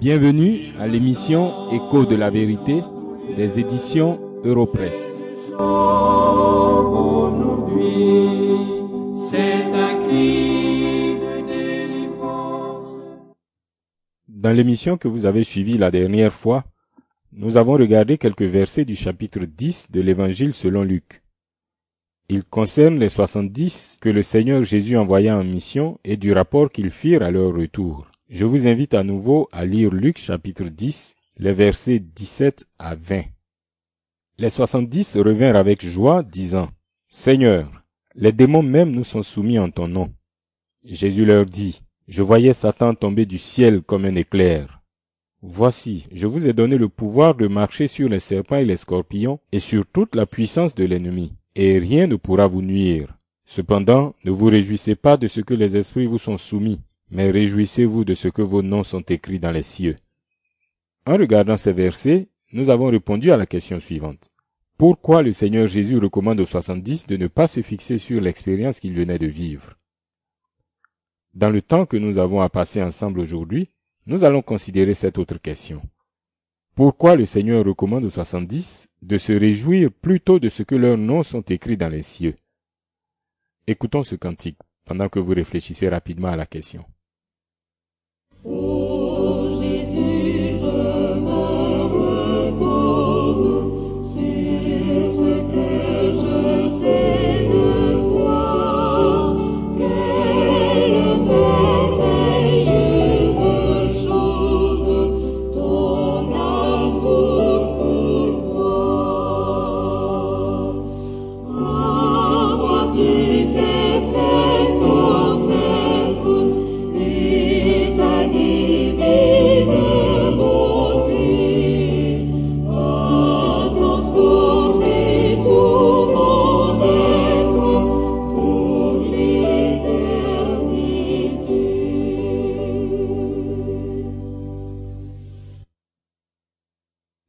Bienvenue à l'émission Écho de la vérité des éditions Europresse. Dans l'émission que vous avez suivie la dernière fois, nous avons regardé quelques versets du chapitre 10 de l'Évangile selon Luc. Ils concernent les 70 que le Seigneur Jésus envoya en mission et du rapport qu'ils firent à leur retour. Je vous invite à nouveau à lire Luc chapitre 10, les versets 17 à 20. Les 70 revinrent avec joie, disant, Seigneur, les démons même nous sont soumis en ton nom. Jésus leur dit, Je voyais Satan tomber du ciel comme un éclair. Voici, je vous ai donné le pouvoir de marcher sur les serpents et les scorpions et sur toute la puissance de l'ennemi, et rien ne pourra vous nuire. Cependant, ne vous réjouissez pas de ce que les esprits vous sont soumis, mais réjouissez-vous de ce que vos noms sont écrits dans les cieux. En regardant ces versets, nous avons répondu à la question suivante. Pourquoi le Seigneur Jésus recommande aux 70 de ne pas se fixer sur l'expérience qu'il venait de vivre? Dans le temps que nous avons à passer ensemble aujourd'hui, nous allons considérer cette autre question. Pourquoi le Seigneur recommande aux 70 de se réjouir plutôt de ce que leurs noms sont écrits dans les cieux? Écoutons ce cantique pendant que vous réfléchissez rapidement à la question. Ooh.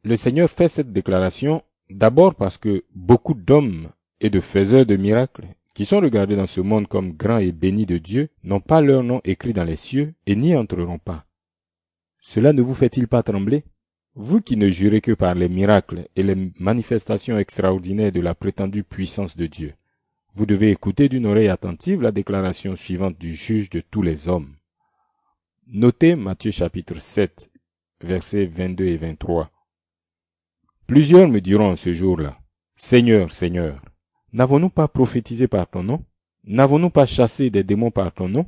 Le Seigneur fait cette déclaration d'abord parce que beaucoup d'hommes et de faiseurs de miracles qui sont regardés dans ce monde comme grands et bénis de Dieu n'ont pas leur nom écrit dans les cieux et n'y entreront pas. Cela ne vous fait-il pas trembler? Vous qui ne jurez que par les miracles et les manifestations extraordinaires de la prétendue puissance de Dieu, vous devez écouter d'une oreille attentive la déclaration suivante du juge de tous les hommes. Notez Matthieu chapitre 7, versets 22 et 23. Plusieurs me diront en ce jour-là, Seigneur, Seigneur, n'avons-nous pas prophétisé par ton nom? N'avons-nous pas chassé des démons par ton nom?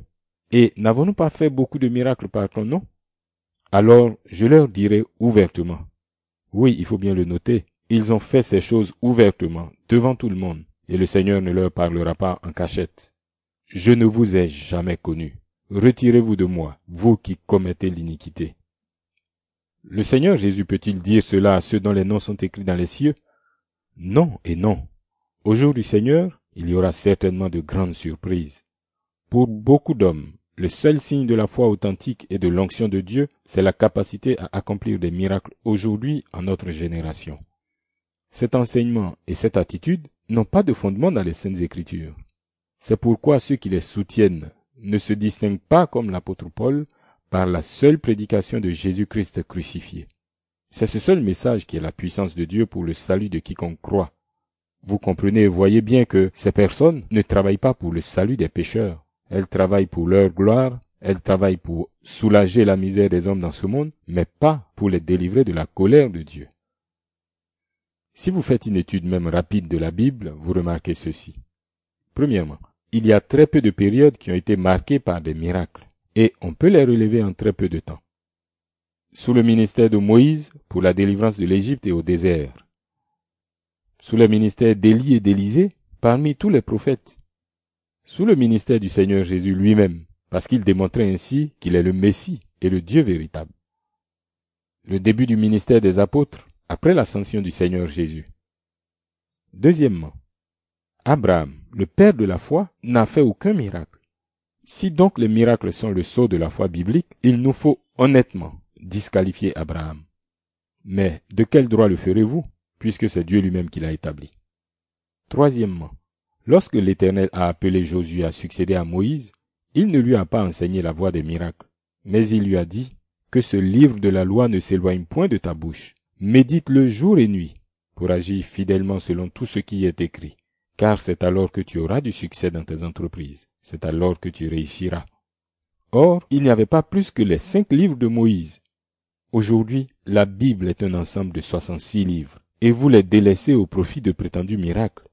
Et n'avons-nous pas fait beaucoup de miracles par ton nom? Alors je leur dirai ouvertement, oui, il faut bien le noter, ils ont fait ces choses ouvertement, devant tout le monde, et le Seigneur ne leur parlera pas en cachette. Je ne vous ai jamais connu. Retirez-vous de moi, vous qui commettez l'iniquité. Le Seigneur Jésus peut-il dire cela à ceux dont les noms sont écrits dans les cieux? Non et non. Au jour du Seigneur, il y aura certainement de grandes surprises. Pour beaucoup d'hommes, le seul signe de la foi authentique et de l'onction de Dieu, c'est la capacité à accomplir des miracles aujourd'hui en notre génération. Cet enseignement et cette attitude n'ont pas de fondement dans les saintes écritures. C'est pourquoi ceux qui les soutiennent ne se distinguent pas comme l'apôtre Paul par la seule prédication de Jésus-Christ crucifié. C'est ce seul message qui est la puissance de Dieu pour le salut de quiconque croit. Vous comprenez et voyez bien que ces personnes ne travaillent pas pour le salut des pécheurs. Elles travaillent pour leur gloire, elles travaillent pour soulager la misère des hommes dans ce monde, mais pas pour les délivrer de la colère de Dieu. Si vous faites une étude même rapide de la Bible, vous remarquez ceci. Premièrement, il y a très peu de périodes qui ont été marquées par des miracles, et on peut les relever en très peu de temps. Sous le ministère de Moïse, pour la délivrance de l'Égypte et au désert. Sous le ministère d'Élie et d'Élisée, parmi tous les prophètes. Sous le ministère du Seigneur Jésus lui-même, parce qu'il démontrait ainsi qu'il est le Messie et le Dieu véritable. Le début du ministère des apôtres, après l'ascension du Seigneur Jésus. Deuxièmement, Abraham, le père de la foi, n'a fait aucun miracle. Si donc les miracles sont le sceau de la foi biblique, il nous faut honnêtement disqualifier Abraham. Mais de quel droit le ferez-vous, puisque c'est Dieu lui-même qui l'a établi? Troisièmement, lorsque l'Éternel a appelé Josué à succéder à Moïse, il ne lui a pas enseigné la voie des miracles, mais il lui a dit, que ce livre de la loi ne s'éloigne point de ta bouche. Médite-le jour et nuit, pour agir fidèlement selon tout ce qui est écrit. Car c'est alors que tu auras du succès dans tes entreprises. C'est alors que tu réussiras. Or, il n'y avait pas plus que les cinq livres de Moïse. Aujourd'hui, la Bible est un ensemble de 66 livres, et vous les délaissez au profit de prétendus miracles.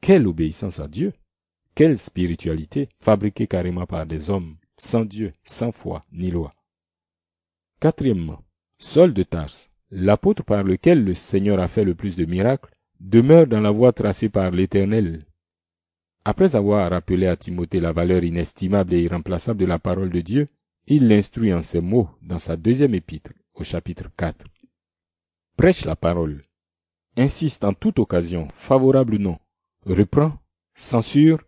Quelle obéissance à Dieu! Quelle spiritualité, fabriquée carrément par des hommes, sans Dieu, sans foi, ni loi. Quatrièmement, Saul de Tarse, l'apôtre par lequel le Seigneur a fait le plus de miracles, demeure dans la voie tracée par l'Éternel. Après avoir rappelé à Timothée la valeur inestimable et irremplaçable de la parole de Dieu, il l'instruit en ces mots dans sa deuxième épître, au chapitre 4. Prêche la parole. Insiste en toute occasion, favorable ou non. Reprend, censure,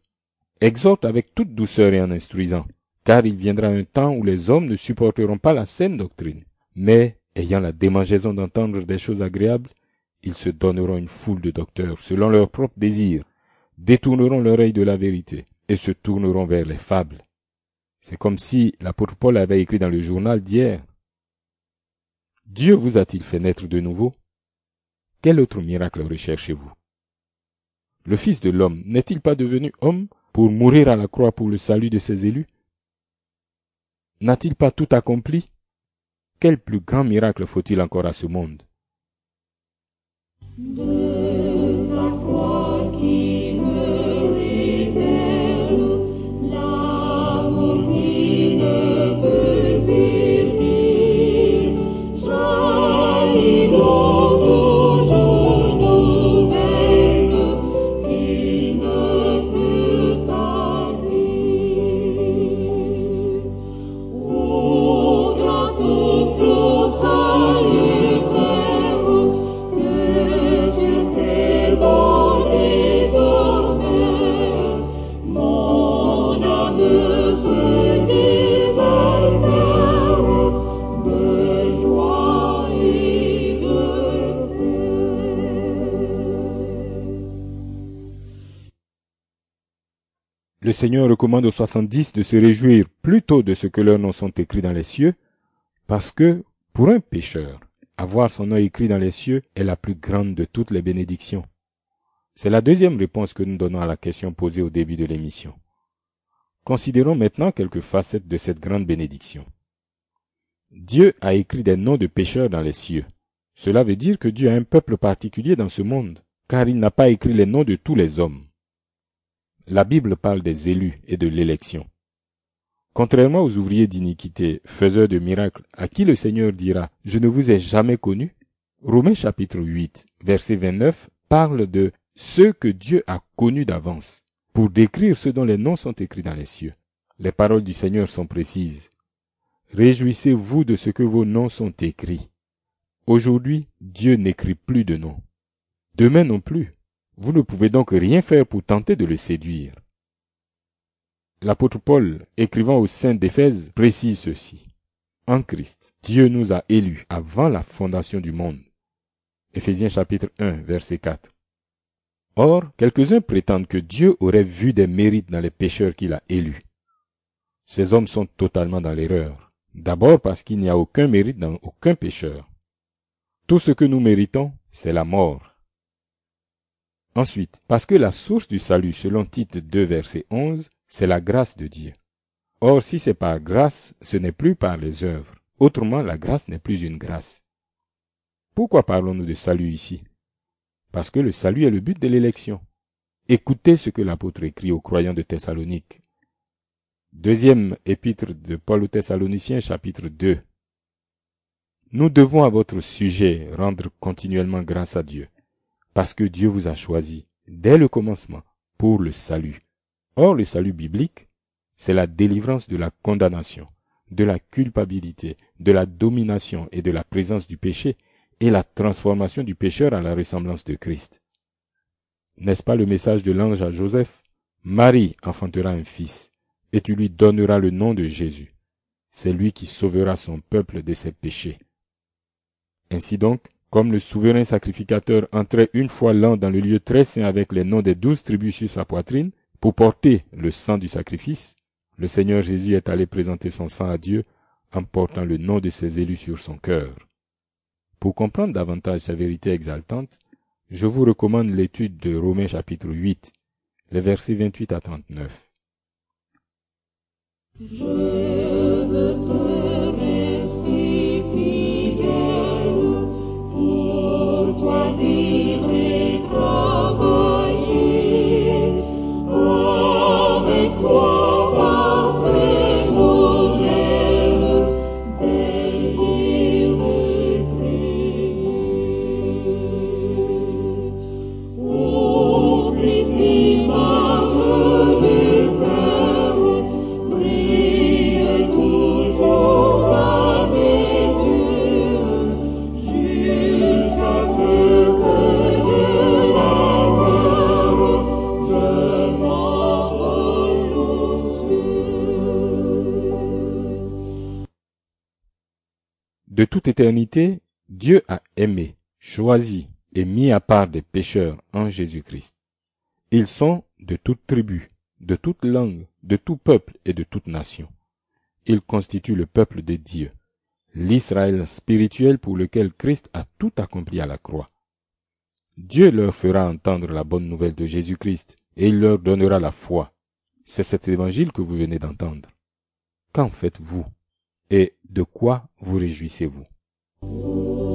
exhorte avec toute douceur et en instruisant, car il viendra un temps où les hommes ne supporteront pas la saine doctrine, mais, ayant la démangeaison d'entendre des choses agréables, ils se donneront une foule de docteurs selon leurs propres désirs, détourneront l'oreille de la vérité et se tourneront vers les fables. C'est comme si l'apôtre Paul avait écrit dans le journal d'hier. Dieu vous a-t-il fait naître de nouveau? Quel autre miracle recherchez-vous? Le Fils de l'homme n'est-il pas devenu homme pour mourir à la croix pour le salut de ses élus? N'a-t-il pas tout accompli? Quel plus grand miracle faut-il encore à ce monde? De Le Seigneur recommande aux soixante-dix de se réjouir plutôt de ce que leurs noms sont écrits dans les cieux, parce que, pour un pécheur, avoir son nom écrit dans les cieux est la plus grande de toutes les bénédictions. C'est la deuxième réponse que nous donnons à la question posée au début de l'émission. Considérons maintenant quelques facettes de cette grande bénédiction. Dieu a écrit des noms de pécheurs dans les cieux. Cela veut dire que Dieu a un peuple particulier dans ce monde, car il n'a pas écrit les noms de tous les hommes. La Bible parle des élus et de l'élection. Contrairement aux ouvriers d'iniquité, faiseurs de miracles, à qui le Seigneur dira « Je ne vous ai jamais connus », Romains chapitre 8, verset 29 parle de ceux que Dieu a connus d'avance, pour décrire ceux dont les noms sont écrits dans les cieux. Les paroles du Seigneur sont précises. Réjouissez-vous de ce que vos noms sont écrits. Aujourd'hui, Dieu n'écrit plus de noms. Demain non plus. Vous ne pouvez donc rien faire pour tenter de le séduire. L'apôtre Paul, écrivant aux saints d'Éphèse, précise ceci. En Christ, Dieu nous a élus avant la fondation du monde. Éphésiens chapitre 1, verset 4. Or, quelques-uns prétendent que Dieu aurait vu des mérites dans les pécheurs qu'il a élus. Ces hommes sont totalement dans l'erreur. D'abord parce qu'il n'y a aucun mérite dans aucun pécheur. Tout ce que nous méritons, c'est la mort. Ensuite, parce que la source du salut, selon Tite 2, verset 11, c'est la grâce de Dieu. Or, si c'est par grâce, ce n'est plus par les œuvres. Autrement, la grâce n'est plus une grâce. Pourquoi parlons-nous de salut ici? Parce que le salut est le but de l'élection. Écoutez ce que l'apôtre écrit aux croyants de Thessalonique. Deuxième épître de Paul aux Thessaloniciens, chapitre 2. Nous devons à votre sujet rendre continuellement grâce à Dieu, parce que Dieu vous a choisi, dès le commencement, pour le salut. Or, le salut biblique, c'est la délivrance de la condamnation, de la culpabilité, de la domination et de la présence du péché, et la transformation du pécheur à la ressemblance de Christ. N'est-ce pas le message de l'ange à Joseph Marie enfantera un fils, et tu lui donneras le nom de Jésus. C'est lui qui sauvera son peuple de ses péchés. Ainsi donc, comme le souverain sacrificateur entrait une fois l'an dans le lieu très saint avec les noms des douze tribus sur sa poitrine, pour porter le sang du sacrifice, le Seigneur Jésus est allé présenter son sang à Dieu en portant le nom de ses élus sur son cœur. Pour comprendre davantage sa vérité exaltante, je vous recommande l'étude de Romains chapitre 8, les versets 28 à 39. Je veux éternité, Dieu a aimé, choisi et mis à part des pécheurs en Jésus-Christ. Ils sont de toute tribu, de toute langue, de tout peuple et de toute nation. Ils constituent le peuple de Dieu, l'Israël spirituel pour lequel Christ a tout accompli à la croix. Dieu leur fera entendre la bonne nouvelle de Jésus-Christ et il leur donnera la foi. C'est cet évangile que vous venez d'entendre. Qu'en faites-vous et de quoi vous réjouissez-vous? Ooh.